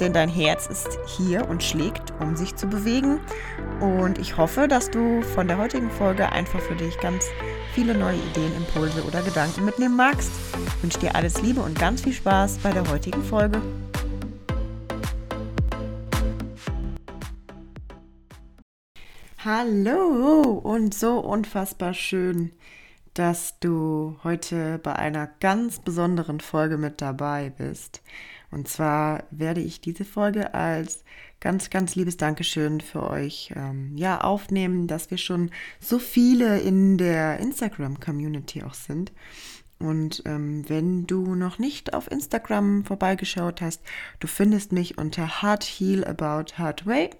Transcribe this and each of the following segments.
denn dein Herz ist hier und schlägt, um sich zu bewegen. Und ich hoffe, dass du von der heutigen Folge einfach für dich ganz viele neue Ideen, Impulse oder Gedanken mitnehmen magst. Ich wünsche dir alles Liebe und ganz viel Spaß bei der heutigen Folge. Hallo und so unfassbar schön, dass du heute bei einer ganz besonderen Folge mit dabei bist. Und zwar werde ich diese Folge als ganz, ganz liebes Dankeschön für euch ähm, ja, aufnehmen, dass wir schon so viele in der Instagram-Community auch sind. Und ähm, wenn du noch nicht auf Instagram vorbeigeschaut hast, du findest mich unter Heart Heal About Way.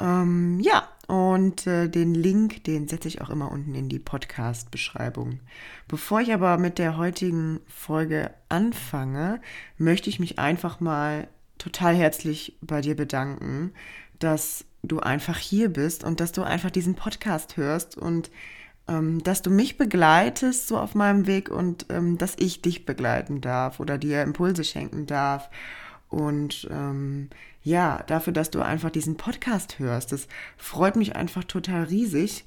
Ähm, ja, und äh, den Link, den setze ich auch immer unten in die Podcast-Beschreibung. Bevor ich aber mit der heutigen Folge anfange, möchte ich mich einfach mal total herzlich bei dir bedanken, dass du einfach hier bist und dass du einfach diesen Podcast hörst und ähm, dass du mich begleitest so auf meinem Weg und ähm, dass ich dich begleiten darf oder dir Impulse schenken darf. Und ähm, ja, dafür, dass du einfach diesen Podcast hörst. Das freut mich einfach total riesig.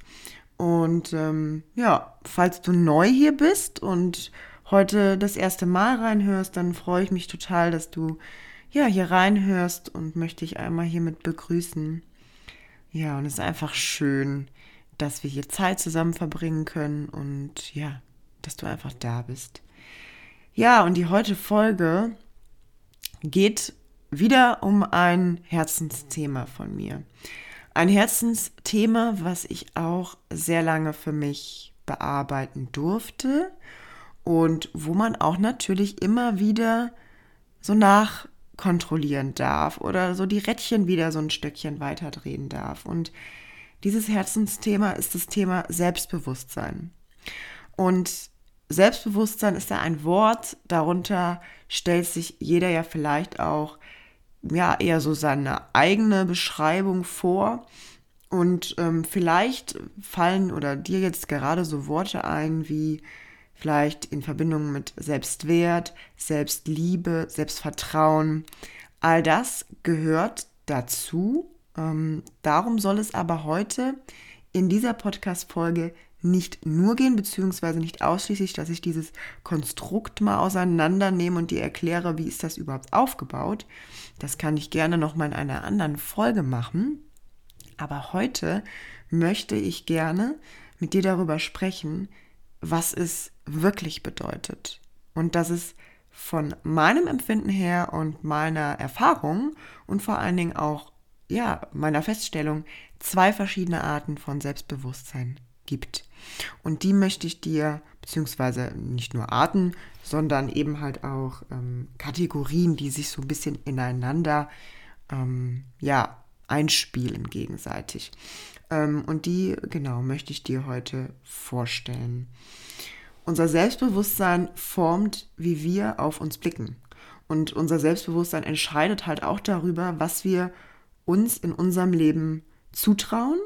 Und ähm, ja, falls du neu hier bist und heute das erste Mal reinhörst, dann freue ich mich total, dass du ja hier reinhörst und möchte ich einmal hiermit begrüßen. Ja, und es ist einfach schön, dass wir hier Zeit zusammen verbringen können und ja, dass du einfach da bist. Ja, und die heutige Folge geht wieder um ein Herzensthema von mir. Ein Herzensthema, was ich auch sehr lange für mich bearbeiten durfte und wo man auch natürlich immer wieder so nachkontrollieren darf oder so die Rädchen wieder so ein Stückchen weiter drehen darf. Und dieses Herzensthema ist das Thema Selbstbewusstsein. Und Selbstbewusstsein ist ja ein Wort, darunter stellt sich jeder ja vielleicht auch ja eher so seine eigene Beschreibung vor. Und ähm, vielleicht fallen oder dir jetzt gerade so Worte ein wie vielleicht in Verbindung mit Selbstwert, Selbstliebe, Selbstvertrauen. All das gehört dazu. Ähm, darum soll es aber heute in dieser Podcast-Folge nicht nur gehen, beziehungsweise nicht ausschließlich, dass ich dieses Konstrukt mal auseinandernehme und dir erkläre, wie ist das überhaupt aufgebaut. Das kann ich gerne noch mal in einer anderen Folge machen. Aber heute möchte ich gerne mit dir darüber sprechen, was es wirklich bedeutet. Und dass es von meinem Empfinden her und meiner Erfahrung und vor allen Dingen auch ja, meiner Feststellung zwei verschiedene Arten von Selbstbewusstsein gibt. Und die möchte ich dir, beziehungsweise nicht nur Arten, sondern eben halt auch ähm, Kategorien, die sich so ein bisschen ineinander ähm, ja, einspielen gegenseitig. Ähm, und die, genau, möchte ich dir heute vorstellen. Unser Selbstbewusstsein formt, wie wir auf uns blicken. Und unser Selbstbewusstsein entscheidet halt auch darüber, was wir uns in unserem Leben zutrauen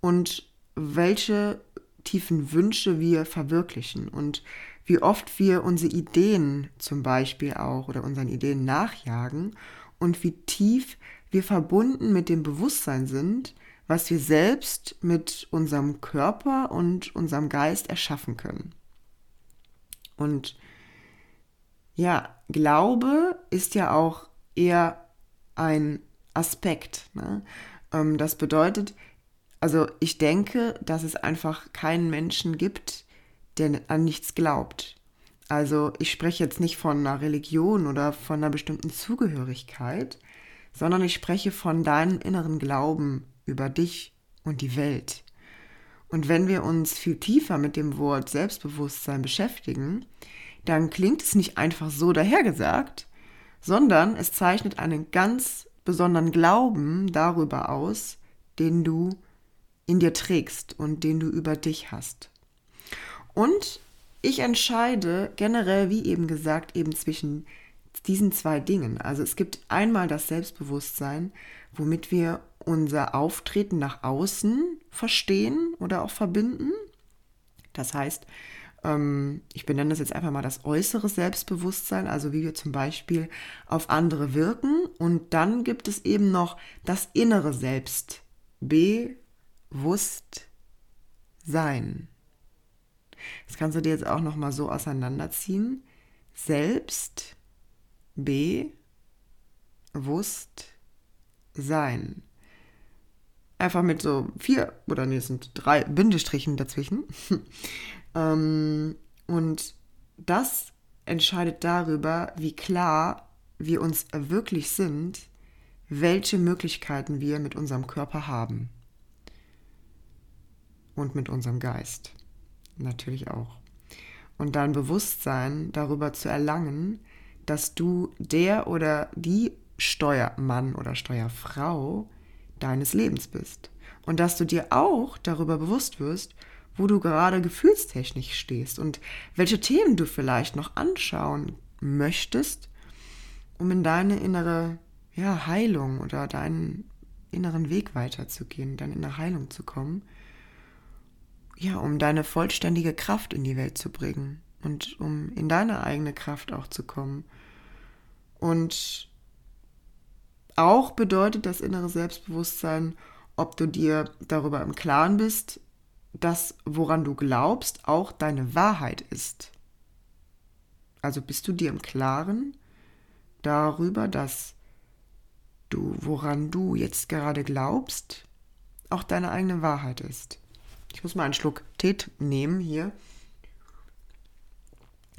und welche tiefen Wünsche wir verwirklichen und wie oft wir unsere Ideen zum Beispiel auch oder unseren Ideen nachjagen und wie tief wir verbunden mit dem Bewusstsein sind, was wir selbst mit unserem Körper und unserem Geist erschaffen können. Und ja, Glaube ist ja auch eher ein Aspekt. Ne? Ähm, das bedeutet, also ich denke, dass es einfach keinen Menschen gibt, der an nichts glaubt. Also ich spreche jetzt nicht von einer Religion oder von einer bestimmten Zugehörigkeit, sondern ich spreche von deinem inneren Glauben über dich und die Welt. Und wenn wir uns viel tiefer mit dem Wort Selbstbewusstsein beschäftigen, dann klingt es nicht einfach so dahergesagt, sondern es zeichnet einen ganz besonderen Glauben darüber aus, den du in dir trägst und den du über dich hast. Und ich entscheide generell, wie eben gesagt, eben zwischen diesen zwei Dingen. Also es gibt einmal das Selbstbewusstsein, womit wir unser Auftreten nach außen verstehen oder auch verbinden. Das heißt, ähm, ich benenne das jetzt einfach mal das äußere Selbstbewusstsein, also wie wir zum Beispiel auf andere wirken. Und dann gibt es eben noch das innere Selbstbewusstsein. Das kannst du dir jetzt auch noch mal so auseinanderziehen. Selbst bewusst sein. Einfach mit so vier oder nee, es sind drei Bindestrichen dazwischen. ähm, und das entscheidet darüber, wie klar wir uns wirklich sind, welche Möglichkeiten wir mit unserem Körper haben. Und mit unserem Geist. Natürlich auch. Und dein Bewusstsein darüber zu erlangen, dass du der oder die Steuermann oder Steuerfrau deines Lebens bist. Und dass du dir auch darüber bewusst wirst, wo du gerade gefühlstechnisch stehst und welche Themen du vielleicht noch anschauen möchtest, um in deine innere ja, Heilung oder deinen inneren Weg weiterzugehen, deine innere Heilung zu kommen. Ja, um deine vollständige Kraft in die Welt zu bringen und um in deine eigene Kraft auch zu kommen. Und auch bedeutet das innere Selbstbewusstsein, ob du dir darüber im Klaren bist, dass woran du glaubst, auch deine Wahrheit ist. Also bist du dir im Klaren darüber, dass du, woran du jetzt gerade glaubst, auch deine eigene Wahrheit ist. Ich muss mal einen Schluck Tee nehmen hier.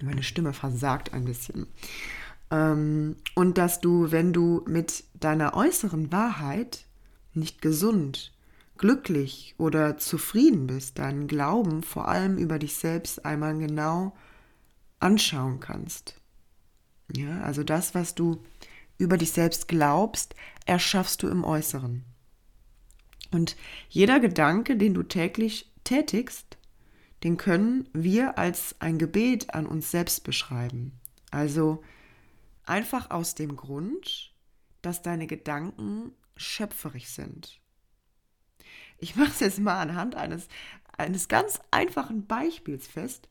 Meine Stimme versagt ein bisschen. Ähm, und dass du, wenn du mit deiner äußeren Wahrheit nicht gesund, glücklich oder zufrieden bist, deinen Glauben vor allem über dich selbst einmal genau anschauen kannst. Ja, also das, was du über dich selbst glaubst, erschaffst du im Äußeren. Und jeder Gedanke, den du täglich tätigst, den können wir als ein Gebet an uns selbst beschreiben. Also einfach aus dem Grund, dass deine Gedanken schöpferisch sind. Ich mache es jetzt mal anhand eines, eines ganz einfachen Beispiels fest.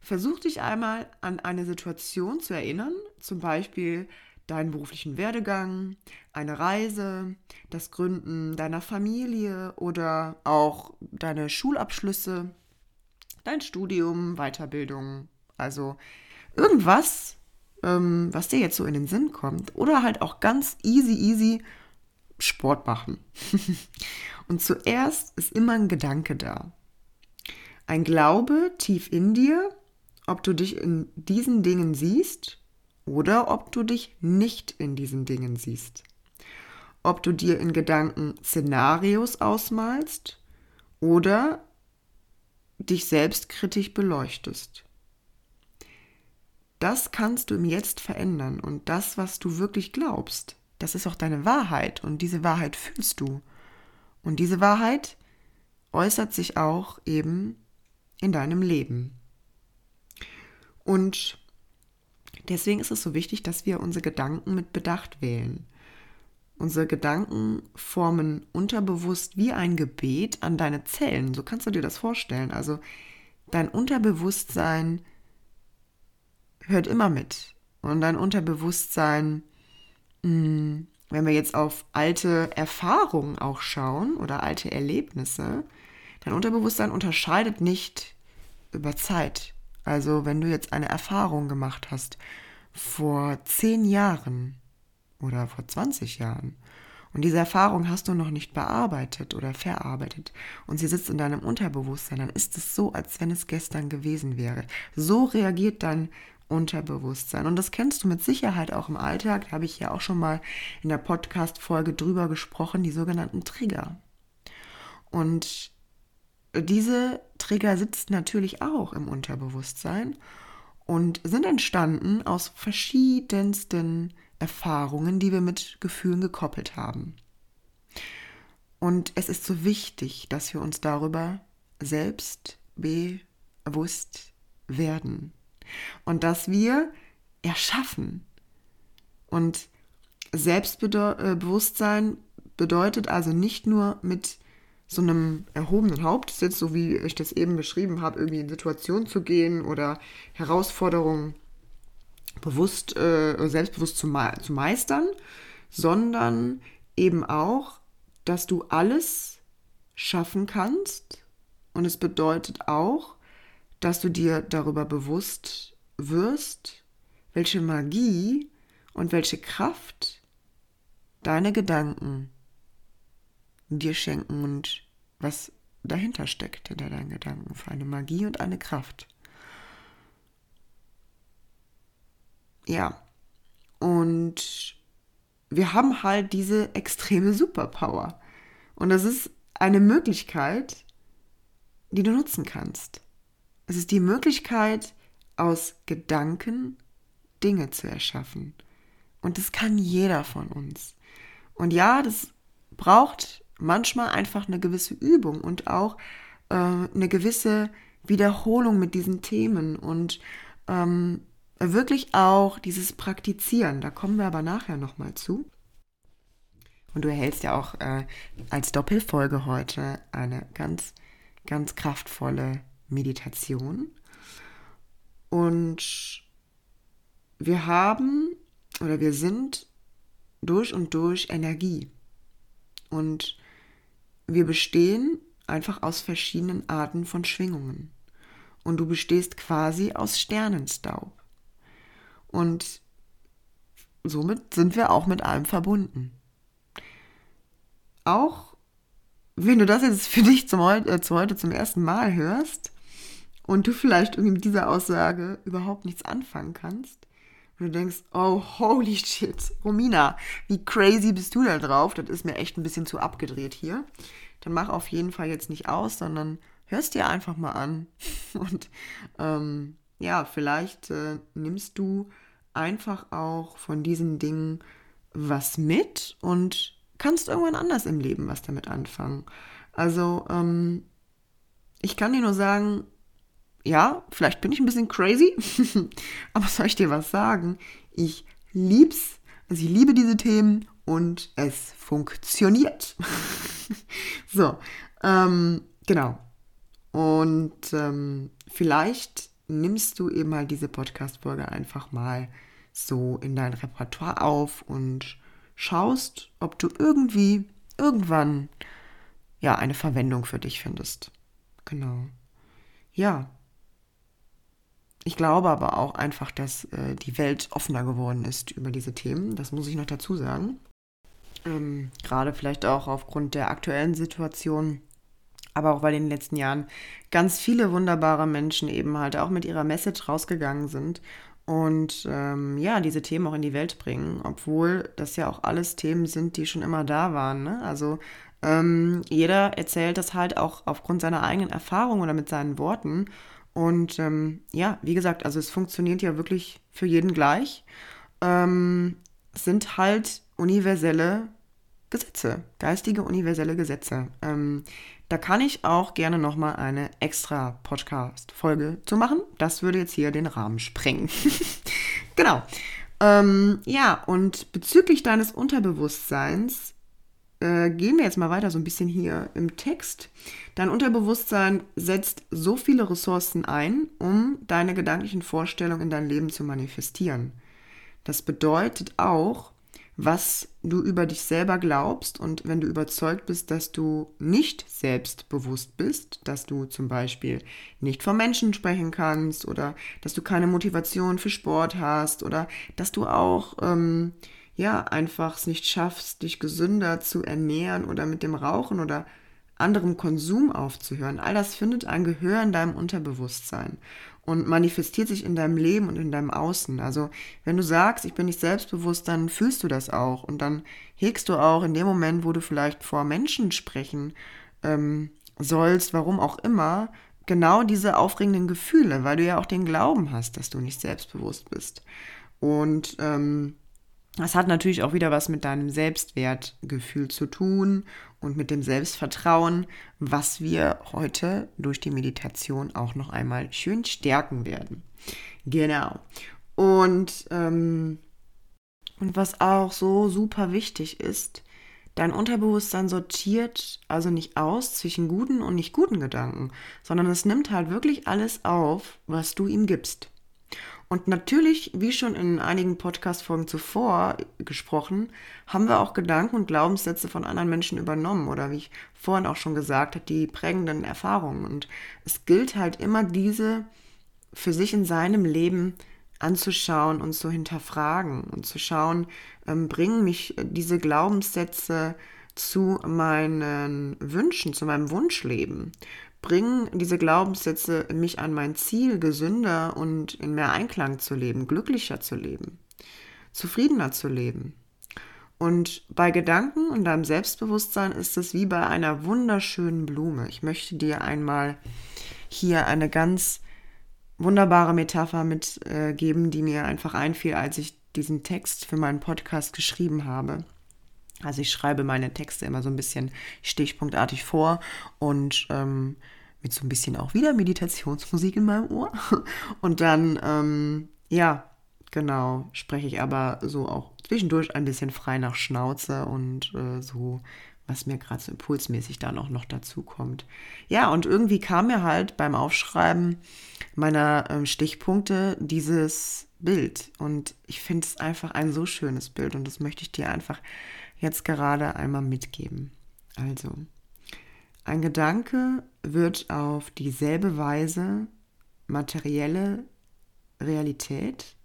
Versuch dich einmal an eine Situation zu erinnern, zum Beispiel deinen beruflichen Werdegang, eine Reise, das Gründen deiner Familie oder auch deine Schulabschlüsse, dein Studium, Weiterbildung. Also irgendwas, ähm, was dir jetzt so in den Sinn kommt. Oder halt auch ganz easy, easy Sport machen. Und zuerst ist immer ein Gedanke da. Ein Glaube tief in dir, ob du dich in diesen Dingen siehst oder ob du dich nicht in diesen Dingen siehst. Ob du dir in Gedanken Szenarios ausmalst oder dich selbstkritisch beleuchtest. Das kannst du im Jetzt verändern und das, was du wirklich glaubst, das ist auch deine Wahrheit und diese Wahrheit fühlst du. Und diese Wahrheit äußert sich auch eben in deinem Leben. Und deswegen ist es so wichtig, dass wir unsere Gedanken mit Bedacht wählen. Unsere Gedanken formen unterbewusst wie ein Gebet an deine Zellen. So kannst du dir das vorstellen. Also dein Unterbewusstsein hört immer mit. Und dein Unterbewusstsein, hm, wenn wir jetzt auf alte Erfahrungen auch schauen oder alte Erlebnisse, dein Unterbewusstsein unterscheidet nicht über Zeit. Also wenn du jetzt eine Erfahrung gemacht hast vor zehn Jahren oder vor 20 Jahren und diese Erfahrung hast du noch nicht bearbeitet oder verarbeitet und sie sitzt in deinem Unterbewusstsein, dann ist es so, als wenn es gestern gewesen wäre. So reagiert dein Unterbewusstsein. Und das kennst du mit Sicherheit auch im Alltag. Da habe ich ja auch schon mal in der Podcast-Folge drüber gesprochen, die sogenannten Trigger. Und diese Trigger sitzen natürlich auch im Unterbewusstsein und sind entstanden aus verschiedensten Erfahrungen, die wir mit Gefühlen gekoppelt haben. Und es ist so wichtig, dass wir uns darüber selbst selbstbewusst werden und dass wir erschaffen. Und Selbstbewusstsein bedeutet also nicht nur mit so einem erhobenen Haupt, jetzt so wie ich das eben beschrieben habe, irgendwie in Situationen zu gehen oder Herausforderungen bewusst, äh, selbstbewusst zu, me zu meistern, sondern eben auch, dass du alles schaffen kannst. Und es bedeutet auch, dass du dir darüber bewusst wirst, welche Magie und welche Kraft deine Gedanken dir schenken und was dahinter steckt hinter deinen Gedanken für eine Magie und eine Kraft. Ja, und wir haben halt diese extreme Superpower. Und das ist eine Möglichkeit, die du nutzen kannst. Es ist die Möglichkeit, aus Gedanken Dinge zu erschaffen. Und das kann jeder von uns. Und ja, das braucht manchmal einfach eine gewisse Übung und auch äh, eine gewisse Wiederholung mit diesen Themen und ähm, wirklich auch dieses Praktizieren. Da kommen wir aber nachher nochmal zu. Und du erhältst ja auch äh, als Doppelfolge heute eine ganz, ganz kraftvolle Meditation. Und wir haben oder wir sind durch und durch Energie. Und wir bestehen einfach aus verschiedenen Arten von Schwingungen. Und du bestehst quasi aus Sternenstaub. Und somit sind wir auch mit allem verbunden. Auch wenn du das jetzt für dich zum, äh, zu heute zum ersten Mal hörst und du vielleicht irgendwie mit dieser Aussage überhaupt nichts anfangen kannst, und du denkst, oh, holy shit, Romina, wie crazy bist du da drauf? Das ist mir echt ein bisschen zu abgedreht hier. Dann mach auf jeden Fall jetzt nicht aus, sondern hörst dir einfach mal an. Und ähm, ja, vielleicht äh, nimmst du einfach auch von diesen Dingen was mit und kannst irgendwann anders im Leben was damit anfangen. Also, ähm, ich kann dir nur sagen, ja, vielleicht bin ich ein bisschen crazy, aber soll ich dir was sagen? Ich lieb's, also ich liebe diese Themen und es funktioniert. so, ähm, genau. Und ähm, vielleicht nimmst du eben mal diese Podcast-Folge einfach mal so in dein Repertoire auf und schaust, ob du irgendwie, irgendwann, ja, eine Verwendung für dich findest. Genau. Ja, ich glaube aber auch einfach, dass äh, die Welt offener geworden ist über diese Themen. Das muss ich noch dazu sagen. Ähm, Gerade vielleicht auch aufgrund der aktuellen Situation, aber auch weil in den letzten Jahren ganz viele wunderbare Menschen eben halt auch mit ihrer Message rausgegangen sind und ähm, ja, diese Themen auch in die Welt bringen, obwohl das ja auch alles Themen sind, die schon immer da waren. Ne? Also ähm, jeder erzählt das halt auch aufgrund seiner eigenen Erfahrung oder mit seinen Worten. Und ähm, ja, wie gesagt, also es funktioniert ja wirklich für jeden gleich. Ähm, sind halt universelle Gesetze, geistige universelle Gesetze. Ähm, da kann ich auch gerne nochmal eine extra Podcast-Folge zu machen. Das würde jetzt hier den Rahmen sprengen. genau. Ähm, ja, und bezüglich deines Unterbewusstseins äh, gehen wir jetzt mal weiter so ein bisschen hier im Text. Dein Unterbewusstsein setzt so viele Ressourcen ein, um deine gedanklichen Vorstellungen in dein Leben zu manifestieren. Das bedeutet auch, was du über dich selber glaubst und wenn du überzeugt bist, dass du nicht selbstbewusst bist, dass du zum Beispiel nicht vor Menschen sprechen kannst oder dass du keine Motivation für Sport hast oder dass du auch ähm, ja, einfach es nicht schaffst, dich gesünder zu ernähren oder mit dem Rauchen oder anderem Konsum aufzuhören. All das findet ein Gehör in deinem Unterbewusstsein und manifestiert sich in deinem Leben und in deinem Außen. Also wenn du sagst, ich bin nicht selbstbewusst, dann fühlst du das auch und dann hegst du auch in dem Moment, wo du vielleicht vor Menschen sprechen ähm, sollst, warum auch immer, genau diese aufregenden Gefühle, weil du ja auch den Glauben hast, dass du nicht selbstbewusst bist. Und ähm, Das hat natürlich auch wieder was mit deinem Selbstwertgefühl zu tun und mit dem Selbstvertrauen, was wir heute durch die Meditation auch noch einmal schön stärken werden. Genau. Und, ähm, und was auch so super wichtig ist, dein Unterbewusstsein sortiert also nicht aus zwischen guten und nicht guten Gedanken, sondern es nimmt halt wirklich alles auf, was du ihm gibst. Und natürlich, wie schon in einigen Podcast-Folgen zuvor gesprochen, haben wir auch Gedanken und Glaubenssätze von anderen Menschen übernommen oder wie ich vorhin auch schon gesagt habe, die prägenden Erfahrungen. Und es gilt halt immer diese für sich in seinem Leben anzuschauen und zu hinterfragen und zu schauen, ähm, bringen mich diese Glaubenssätze zu meinen Wünschen, zu meinem Wunschleben? Bringen diese Glaubenssätze mich an mein Ziel, gesünder und in mehr Einklang zu leben, glücklicher zu leben, zufriedener zu leben. Und bei Gedanken und deinem Selbstbewusstsein ist es wie bei einer wunderschönen Blume. Ich möchte dir einmal hier eine ganz wunderbare Metapher mitgeben, äh, die mir einfach einfiel, als ich diesen Text für meinen Podcast geschrieben habe. Also ich schreibe meine Texte immer so ein bisschen stichpunktartig vor und ähm, mit so ein bisschen auch wieder Meditationsmusik in meinem Ohr. Und dann, ähm, ja, genau, spreche ich aber so auch zwischendurch ein bisschen frei nach Schnauze und äh, so, was mir gerade so impulsmäßig dann auch noch dazu kommt. Ja, und irgendwie kam mir halt beim Aufschreiben meiner äh, Stichpunkte dieses Bild. Und ich finde es einfach ein so schönes Bild und das möchte ich dir einfach jetzt gerade einmal mitgeben. Also, ein Gedanke wird auf dieselbe Weise materielle Realität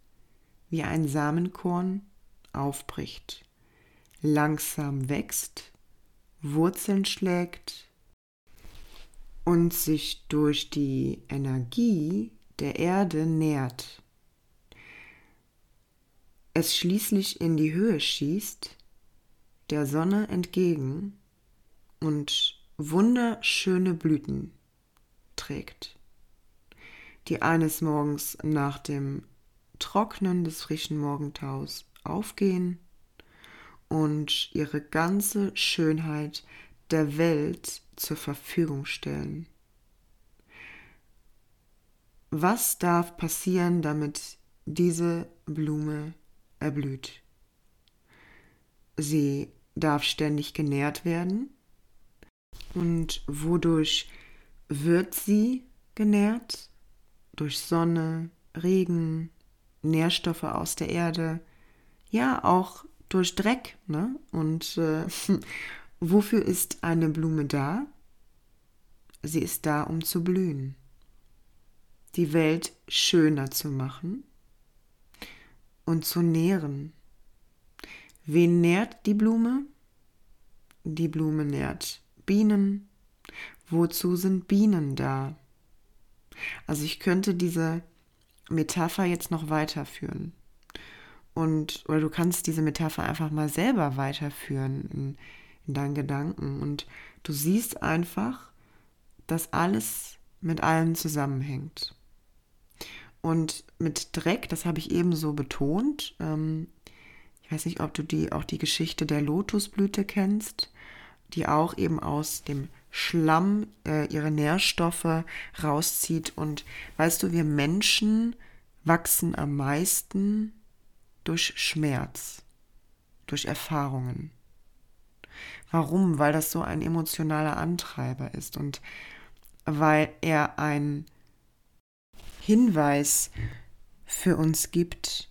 wie ein Samenkorn aufbricht, langsam wächst, Wurzeln schlägt und sich durch die Energie der Erde nährt, es schließlich in die Höhe schießt der Sonne entgegen und wunderschöne Blüten trägt, die eines Morgens nach dem Trocknen des frischen Morgentaus aufgehen und ihre ganze Schönheit der Welt zur Verfügung stellen. Was darf passieren, damit diese Blume erblüht? Sie darf ständig genährt werden. Und wodurch wird sie genährt? Durch Sonne, Regen, Nährstoffe aus der Erde, ja auch durch Dreck. Ne? Und äh, wofür ist eine Blume da? Sie ist da, um zu blühen, die Welt schöner zu machen und zu nähren Wen nährt die Blume? Die Blume nährt Bienen. Wozu sind Bienen da? Also ich könnte diese Metapher jetzt noch weiterführen. Und, oder du kannst diese Metapher einfach mal selber weiterführen in, in deinen Gedanken. Und du siehst einfach, dass alles mit allem zusammenhängt. Und mit Dreck, das habe ich eben so betont, ähm, ich weiß nicht, ob du die auch die Geschichte der Lotusblüte kennst, die auch eben aus dem Schlamm äh, ihre Nährstoffe rauszieht. Und weißt du, wir Menschen wachsen am meisten durch Schmerz, durch Erfahrungen. Warum? Weil das so ein emotionaler Antreiber ist und weil er ein Hinweis für uns gibt,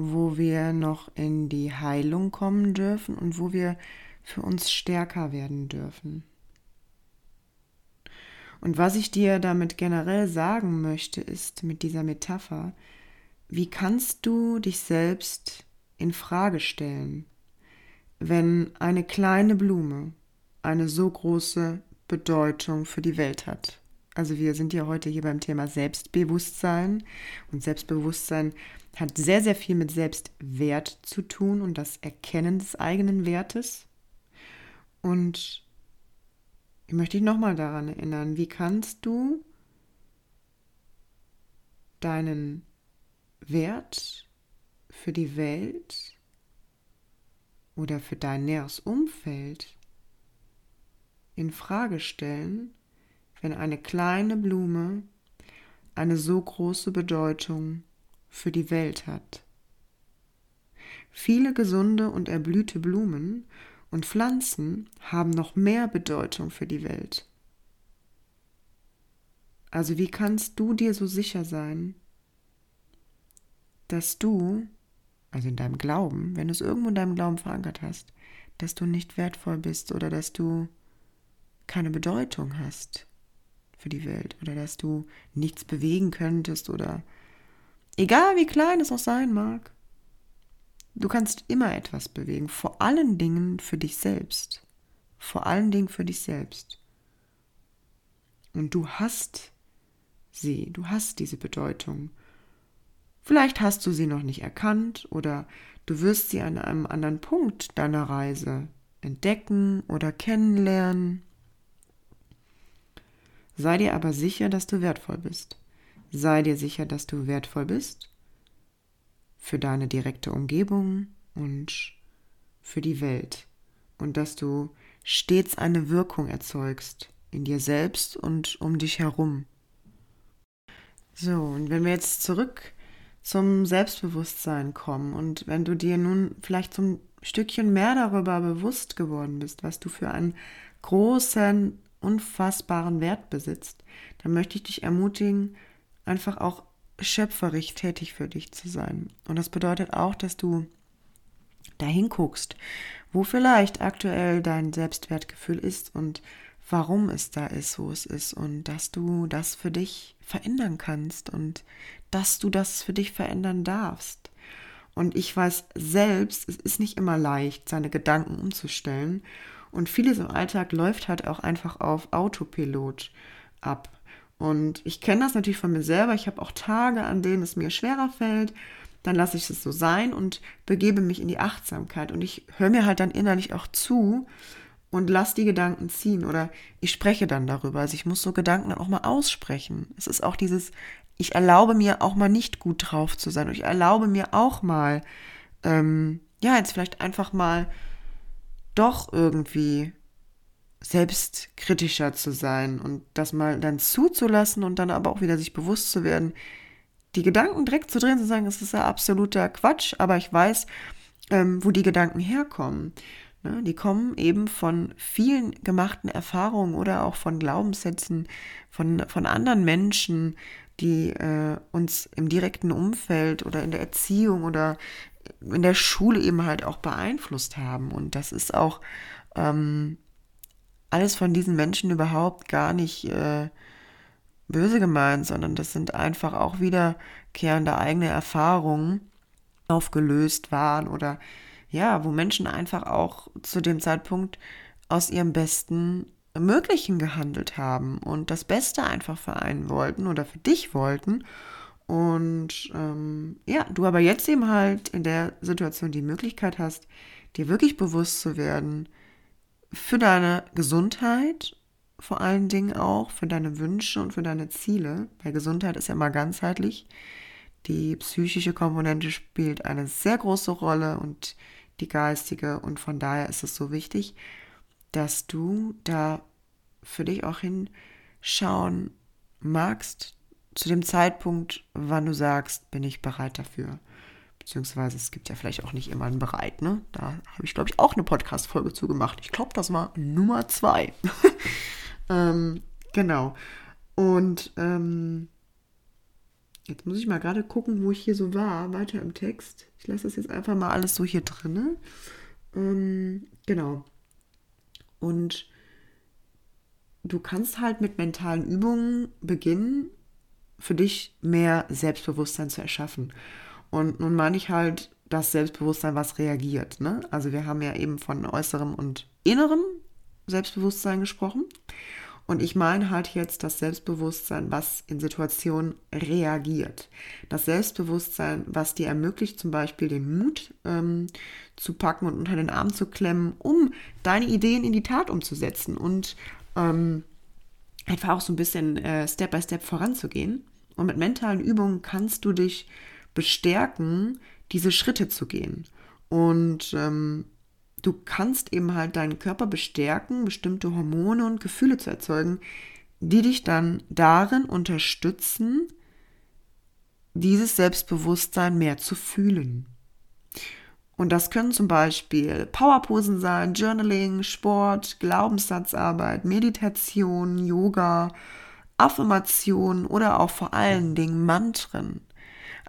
wo wir noch in die Heilung kommen dürfen und wo wir für uns stärker werden dürfen. Und was ich dir damit generell sagen möchte, ist mit dieser Metapher, wie kannst du dich selbst in Frage stellen, wenn eine kleine Blume eine so große Bedeutung für die Welt hat? Also wir sind ja heute hier beim Thema Selbstbewusstsein und Selbstbewusstsein hat sehr, sehr viel mit Selbstwert zu tun und das Erkennen des eigenen Wertes. Und ich möchte dich nochmal daran erinnern, wie kannst du deinen Wert für die Welt oder für dein näheres Umfeld in Frage stellen, wenn eine kleine Blume eine so große Bedeutung für die Welt hat. Viele gesunde und erblühte Blumen und Pflanzen haben noch mehr Bedeutung für die Welt. Also wie kannst du dir so sicher sein, dass du, also in deinem Glauben, wenn du es irgendwo in deinem Glauben verankert hast, dass du nicht wertvoll bist oder dass du keine Bedeutung hast für die Welt oder dass du nichts bewegen könntest oder egal wie klein es auch sein mag. Du kannst immer etwas bewegen, vor allen Dingen für dich selbst. Vor allen Dingen für dich selbst. Und du hast sie, du hast diese Bedeutung. Vielleicht hast du sie noch nicht erkannt oder du wirst sie an einem anderen Punkt deiner Reise entdecken oder kennenlernen. Sei dir aber sicher, dass du wertvoll bist. Sei dir sicher, dass du wertvoll bist für deine direkte Umgebung und für die Welt und dass du stets eine Wirkung erzeugst in dir selbst und um dich herum. So, und wenn wir jetzt zurück zum Selbstbewusstsein kommen und wenn du dir nun vielleicht zum Stückchen mehr darüber bewusst geworden bist, was du für einen großen, unfassbaren Wert besitzt, dann möchte ich dich ermutigen, einfach auch schöpferisch tätig für dich zu sein. Und das bedeutet auch, dass du dahin guckst, wo vielleicht aktuell dein Selbstwertgefühl ist und warum es da ist, wo es ist und dass du das für dich verändern kannst und dass du das für dich verändern darfst. Und ich weiß selbst, es ist nicht immer leicht, seine Gedanken umzustellen. Und vieles im Alltag läuft halt auch einfach auf Autopilot ab. Und ich kenne das natürlich von mir selber. Ich habe auch Tage, an denen es mir schwerer fällt. Dann lasse ich es so sein und begebe mich in die Achtsamkeit. Und ich höre mir halt dann innerlich auch zu und lass die Gedanken ziehen oder ich spreche dann darüber. Also ich muss so Gedanken dann auch mal aussprechen. Es ist auch dieses, ich erlaube mir auch mal nicht gut drauf zu sein und ich erlaube mir auch mal, ähm, ja, jetzt vielleicht einfach mal doch irgendwie selbstkritischer zu sein und das mal dann zuzulassen und dann aber auch wieder sich bewusst zu werden, die Gedanken direkt zu drehen, zu sagen, es ist ja absoluter Quatsch, aber ich weiß, ähm, wo die Gedanken herkommen. Ne? Die kommen eben von vielen gemachten Erfahrungen oder auch von Glaubenssätzen von, von anderen Menschen, die äh, uns im direkten Umfeld oder in der Erziehung oder in der Schule eben halt auch beeinflusst haben. Und das ist auch ähm, alles von diesen Menschen überhaupt gar nicht äh, böse gemeint, sondern das sind einfach auch wiederkehrende eigene Erfahrungen aufgelöst waren oder ja, wo Menschen einfach auch zu dem Zeitpunkt aus ihrem besten Möglichen gehandelt haben und das Beste einfach für einen wollten oder für dich wollten. Und ähm, ja, du aber jetzt eben halt in der Situation die Möglichkeit hast, dir wirklich bewusst zu werden, für deine Gesundheit, vor allen Dingen auch für deine Wünsche und für deine Ziele. Bei Gesundheit ist ja immer ganzheitlich. Die psychische Komponente spielt eine sehr große Rolle und die geistige. Und von daher ist es so wichtig, dass du da für dich auch hinschauen magst, zu dem Zeitpunkt, wann du sagst, bin ich bereit dafür. Beziehungsweise es gibt ja vielleicht auch nicht immer einen bereit, ne? Da habe ich, glaube ich, auch eine Podcast-Folge zu gemacht. Ich glaube, das war Nummer zwei. ähm, genau. Und ähm, Jetzt muss ich mal gerade gucken, wo ich hier so war, weiter im Text. Ich lasse das jetzt einfach mal alles so hier drin. Ähm, genau. Und du kannst halt mit mentalen Übungen beginnen, für dich mehr Selbstbewusstsein zu erschaffen. Und nun meine ich halt das Selbstbewusstsein, was reagiert. Ne? Also wir haben ja eben von äußerem und innerem Selbstbewusstsein gesprochen. Und ich meine halt jetzt das Selbstbewusstsein, was in Situationen reagiert. Das Selbstbewusstsein, was dir ermöglicht, zum Beispiel den Mut ähm, zu packen und unter den Arm zu klemmen, um deine Ideen in die Tat umzusetzen und ähm, einfach auch so ein bisschen äh, Step by Step voranzugehen. Und mit mentalen Übungen kannst du dich bestärken, diese Schritte zu gehen. Und ähm, du kannst eben halt deinen Körper bestärken, bestimmte Hormone und Gefühle zu erzeugen, die dich dann darin unterstützen, dieses Selbstbewusstsein mehr zu fühlen. Und das können zum Beispiel Powerposen sein, Journaling, Sport, Glaubenssatzarbeit, Meditation, Yoga, Affirmation oder auch vor allen Dingen Mantren.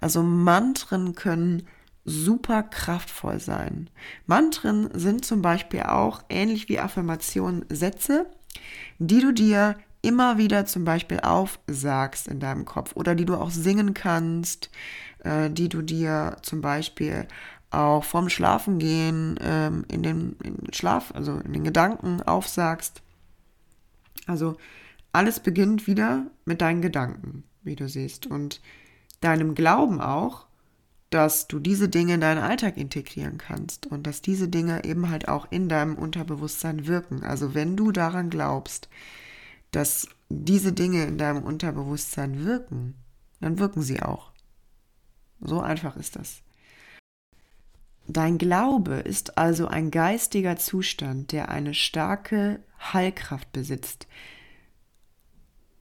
Also Mantren können super kraftvoll sein. Mantren sind zum Beispiel auch ähnlich wie Affirmationen Sätze, die du dir immer wieder zum Beispiel aufsagst in deinem Kopf oder die du auch singen kannst, äh, die du dir zum Beispiel auch vorm Schlafengehen ähm, in den in Schlaf, also in den Gedanken aufsagst. Also alles beginnt wieder mit deinen Gedanken, wie du siehst, und deinem Glauben auch, dass du diese Dinge in deinen Alltag integrieren kannst und dass diese Dinge eben halt auch in deinem Unterbewusstsein wirken. Also wenn du daran glaubst, dass diese Dinge in deinem Unterbewusstsein wirken, dann wirken sie auch. So einfach ist das. Dein Glaube ist also ein geistiger Zustand, der eine starke Heilkraft besitzt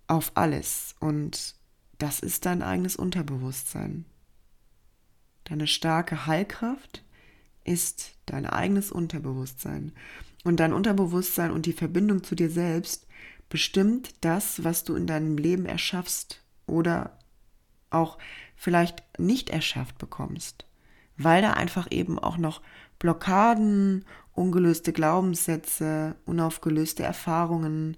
auf alles und das ist dein eigenes Unterbewusstsein. Deine starke Heilkraft ist dein eigenes Unterbewusstsein. Und dein Unterbewusstsein und die Verbindung zu dir selbst bestimmt das, was du in deinem Leben erschaffst oder auch vielleicht nicht erschafft bekommst, weil da einfach eben auch noch Blockaden, ungelöste Glaubenssätze, unaufgelöste Erfahrungen,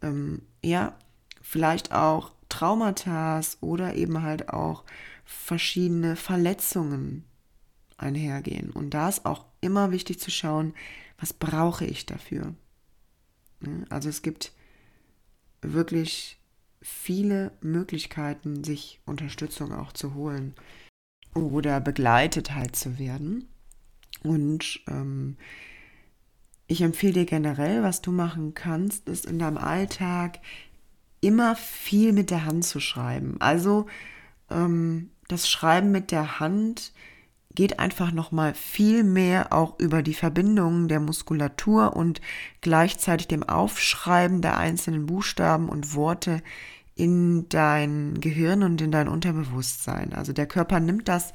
ähm, ja, vielleicht auch Traumata oder eben halt auch verschiedene Verletzungen einhergehen. Und da ist auch immer wichtig zu schauen, was brauche ich dafür. Also es gibt wirklich viele Möglichkeiten, sich Unterstützung auch zu holen oder begleitet halt zu werden. Und ähm, ich empfehle dir generell, was du machen kannst, ist in deinem Alltag immer viel mit der Hand zu schreiben. Also ähm, das Schreiben mit der Hand geht einfach noch mal viel mehr auch über die Verbindungen der Muskulatur und gleichzeitig dem Aufschreiben der einzelnen Buchstaben und Worte in dein Gehirn und in dein Unterbewusstsein. Also der Körper nimmt das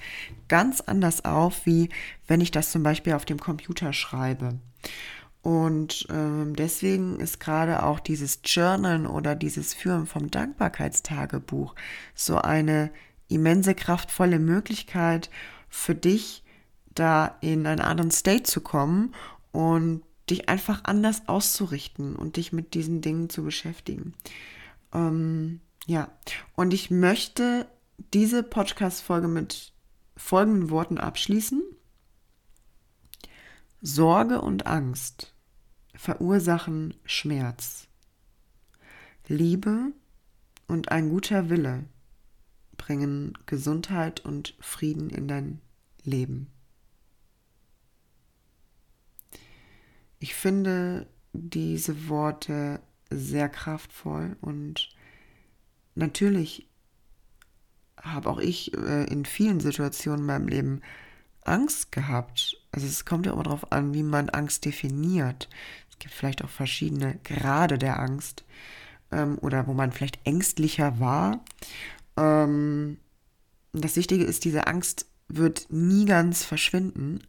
ganz anders auf, wie wenn ich das zum Beispiel auf dem Computer schreibe. Und ähm, deswegen ist gerade auch dieses Journalen oder dieses Führen vom Dankbarkeitstagebuch so eine immense kraftvolle Möglichkeit für dich, da in einen anderen State zu kommen und dich einfach anders auszurichten und dich mit diesen Dingen zu beschäftigen. Ähm, ja, und ich möchte diese Podcast-Folge mit folgenden Worten abschließen. Sorge und Angst verursachen Schmerz. Liebe und ein guter Wille bringen Gesundheit und Frieden in dein Leben. Ich finde diese Worte sehr kraftvoll und natürlich habe auch ich äh, in vielen Situationen in meinem Leben Angst gehabt. Also es kommt ja immer darauf an, wie man Angst definiert. Gibt vielleicht auch verschiedene Grade der Angst ähm, oder wo man vielleicht ängstlicher war. Ähm, das Wichtige ist, diese Angst wird nie ganz verschwinden,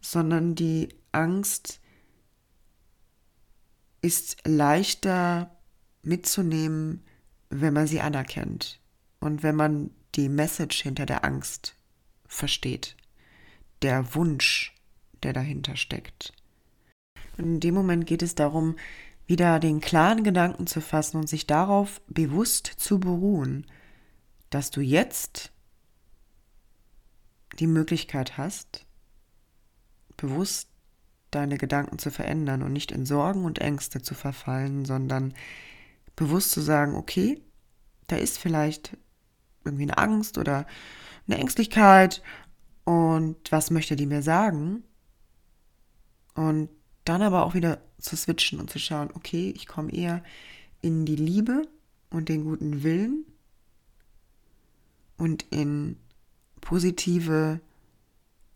sondern die Angst ist leichter mitzunehmen, wenn man sie anerkennt und wenn man die Message hinter der Angst versteht, der Wunsch, der dahinter steckt. In dem Moment geht es darum, wieder den klaren Gedanken zu fassen und sich darauf bewusst zu beruhen, dass du jetzt die Möglichkeit hast, bewusst deine Gedanken zu verändern und nicht in Sorgen und Ängste zu verfallen, sondern bewusst zu sagen, okay, da ist vielleicht irgendwie eine Angst oder eine Ängstlichkeit und was möchte die mir sagen? Und dann aber auch wieder zu switchen und zu schauen, okay, ich komme eher in die Liebe und den guten Willen und in positive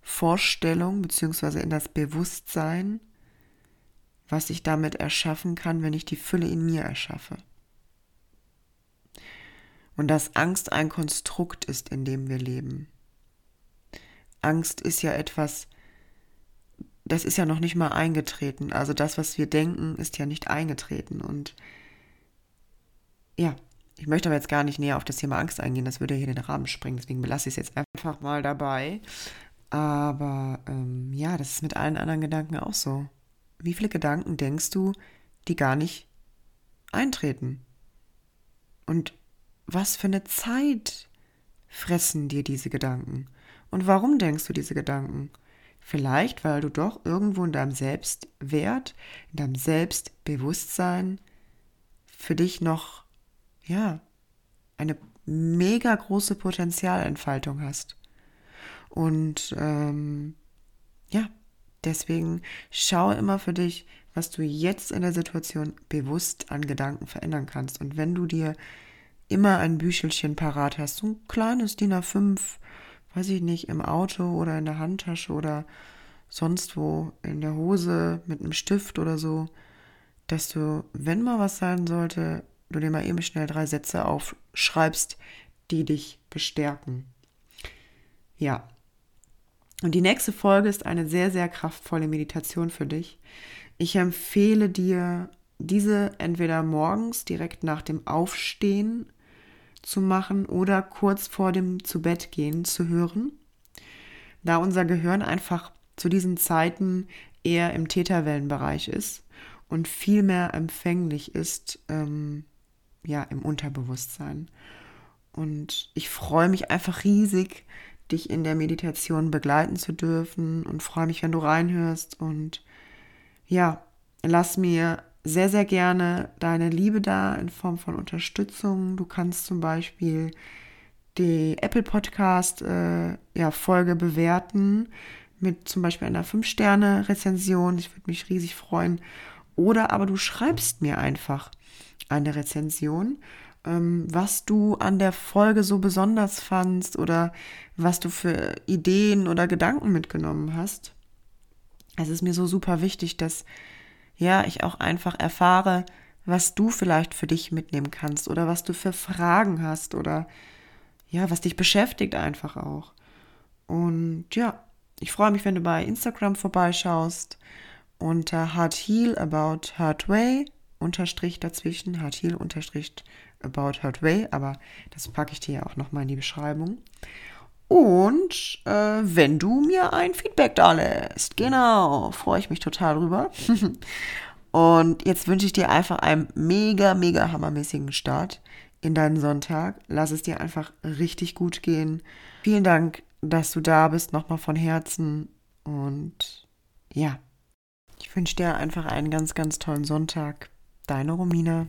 Vorstellung beziehungsweise in das Bewusstsein, was ich damit erschaffen kann, wenn ich die Fülle in mir erschaffe. Und dass Angst ein Konstrukt ist, in dem wir leben. Angst ist ja etwas, das ist ja noch nicht mal eingetreten. Also das, was wir denken, ist ja nicht eingetreten. Und ja, ich möchte aber jetzt gar nicht näher auf das Thema Angst eingehen, das würde hier den Rahmen sprengen, deswegen belasse ich es jetzt einfach mal dabei. Aber ähm, ja, das ist mit allen anderen Gedanken auch so. Wie viele Gedanken denkst du, die gar nicht eintreten? Und was für eine Zeit fressen dir diese Gedanken? Und warum denkst du diese Gedanken? Vielleicht, weil du doch irgendwo in deinem Selbstwert, in deinem Selbstbewusstsein für dich noch, ja, eine mega große Potenzialentfaltung hast. Und ähm, ja, deswegen schau immer für dich, was du jetzt in der Situation bewusst an Gedanken verändern kannst. Und wenn du dir immer ein Büchelchen parat hast, so ein kleines DIN A5, weiß ich nicht, im Auto oder in der Handtasche oder sonst wo in der Hose mit einem Stift oder so, dass du, wenn mal was sein sollte, du dir mal eben schnell drei Sätze aufschreibst, die dich bestärken. Ja. Und die nächste Folge ist eine sehr, sehr kraftvolle Meditation für dich. Ich empfehle dir, diese entweder morgens direkt nach dem Aufstehen zu machen oder kurz vor dem Zubettgehen zu hören, da unser Gehirn einfach zu diesen Zeiten eher im Täterwellenbereich ist und viel mehr empfänglich ist, ähm, ja, im Unterbewusstsein. Und ich freue mich einfach riesig, dich in der Meditation begleiten zu dürfen und freue mich, wenn du reinhörst und ja, lass mir sehr, sehr gerne deine Liebe da in Form von Unterstützung. Du kannst zum Beispiel die Apple Podcast äh, ja, Folge bewerten mit zum Beispiel einer 5-Sterne-Rezension. Ich würde mich riesig freuen. Oder aber du schreibst mir einfach eine Rezension, ähm, was du an der Folge so besonders fandst oder was du für Ideen oder Gedanken mitgenommen hast. Es ist mir so super wichtig, dass ja, ich auch einfach erfahre, was du vielleicht für dich mitnehmen kannst oder was du für Fragen hast oder ja, was dich beschäftigt einfach auch. Und ja, ich freue mich, wenn du bei Instagram vorbeischaust unter Hard Heal About Hard Way unterstrich dazwischen, Hard Heal unterstrich About Hard Way, aber das packe ich dir ja auch nochmal in die Beschreibung. Und äh, wenn du mir ein Feedback da lässt, genau, freue ich mich total drüber. Und jetzt wünsche ich dir einfach einen mega, mega hammermäßigen Start in deinen Sonntag. Lass es dir einfach richtig gut gehen. Vielen Dank, dass du da bist, nochmal von Herzen. Und ja, ich wünsche dir einfach einen ganz, ganz tollen Sonntag. Deine Romina.